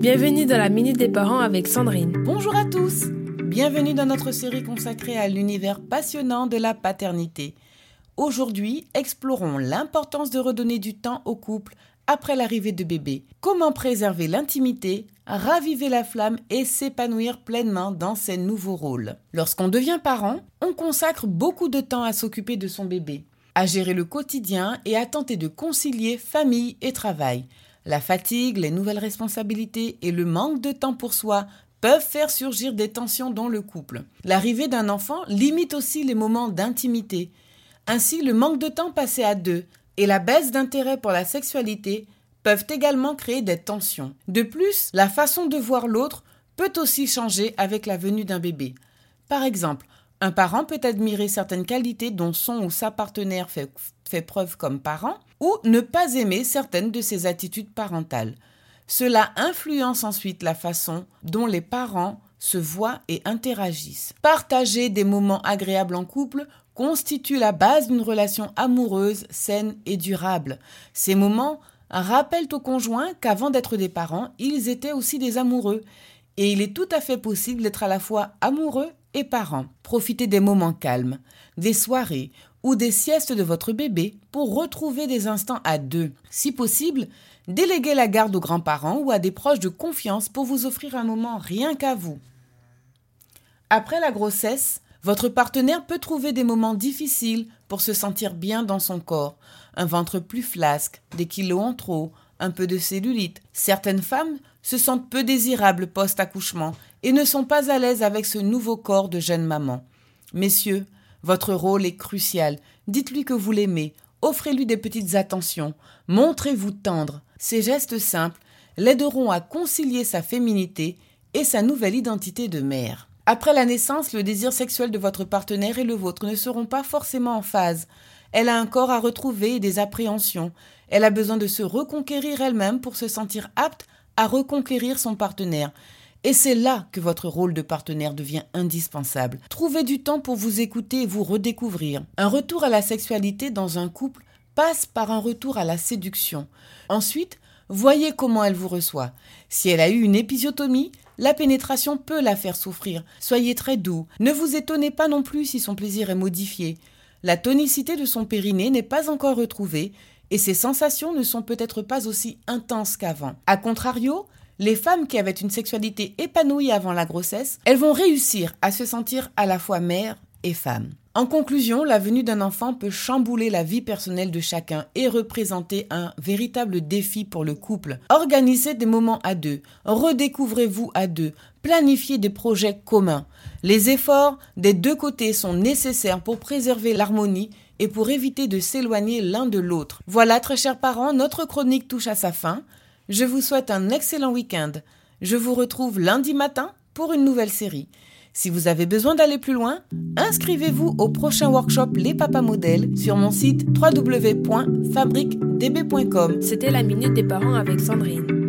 Bienvenue dans la Minute des Parents avec Sandrine. Bonjour à tous Bienvenue dans notre série consacrée à l'univers passionnant de la paternité. Aujourd'hui, explorons l'importance de redonner du temps au couple après l'arrivée de bébé. Comment préserver l'intimité, raviver la flamme et s'épanouir pleinement dans ses nouveaux rôles. Lorsqu'on devient parent, on consacre beaucoup de temps à s'occuper de son bébé, à gérer le quotidien et à tenter de concilier famille et travail. La fatigue, les nouvelles responsabilités et le manque de temps pour soi peuvent faire surgir des tensions dans le couple. L'arrivée d'un enfant limite aussi les moments d'intimité. Ainsi, le manque de temps passé à deux et la baisse d'intérêt pour la sexualité peuvent également créer des tensions. De plus, la façon de voir l'autre peut aussi changer avec la venue d'un bébé. Par exemple, un parent peut admirer certaines qualités dont son ou sa partenaire fait, preuve comme parent, ou ne pas aimer certaines de ses attitudes parentales. Cela influence ensuite la façon dont les parents se voient et interagissent. Partager des moments agréables en couple constitue la base d'une relation amoureuse, saine et durable. Ces moments rappellent aux conjoints qu'avant d'être des parents, ils étaient aussi des amoureux. Et il est tout à fait possible d'être à la fois amoureux et parent. Profitez des moments calmes, des soirées ou des siestes de votre bébé pour retrouver des instants à deux. Si possible, déléguez la garde aux grands-parents ou à des proches de confiance pour vous offrir un moment rien qu'à vous. Après la grossesse, votre partenaire peut trouver des moments difficiles pour se sentir bien dans son corps. Un ventre plus flasque, des kilos en trop, un peu de cellulite. Certaines femmes se sentent peu désirables post-accouchement et ne sont pas à l'aise avec ce nouveau corps de jeune maman. Messieurs, votre rôle est crucial. Dites-lui que vous l'aimez. Offrez-lui des petites attentions. Montrez-vous tendre. Ces gestes simples l'aideront à concilier sa féminité et sa nouvelle identité de mère. Après la naissance, le désir sexuel de votre partenaire et le vôtre ne seront pas forcément en phase. Elle a un corps à retrouver et des appréhensions. Elle a besoin de se reconquérir elle-même pour se sentir apte à reconquérir son partenaire. Et c'est là que votre rôle de partenaire devient indispensable. Trouvez du temps pour vous écouter et vous redécouvrir. Un retour à la sexualité dans un couple passe par un retour à la séduction. Ensuite, voyez comment elle vous reçoit. Si elle a eu une épisiotomie, la pénétration peut la faire souffrir. Soyez très doux. Ne vous étonnez pas non plus si son plaisir est modifié. La tonicité de son périnée n'est pas encore retrouvée et ses sensations ne sont peut-être pas aussi intenses qu'avant. A contrario, les femmes qui avaient une sexualité épanouie avant la grossesse, elles vont réussir à se sentir à la fois mère et femme. En conclusion, la venue d'un enfant peut chambouler la vie personnelle de chacun et représenter un véritable défi pour le couple. Organisez des moments à deux, redécouvrez-vous à deux, planifiez des projets communs. Les efforts des deux côtés sont nécessaires pour préserver l'harmonie et pour éviter de s'éloigner l'un de l'autre. Voilà, très chers parents, notre chronique touche à sa fin. Je vous souhaite un excellent week-end. Je vous retrouve lundi matin pour une nouvelle série. Si vous avez besoin d'aller plus loin, inscrivez-vous au prochain workshop Les Papas Modèles sur mon site www.fabriquedb.com. C'était la Minute des Parents avec Sandrine.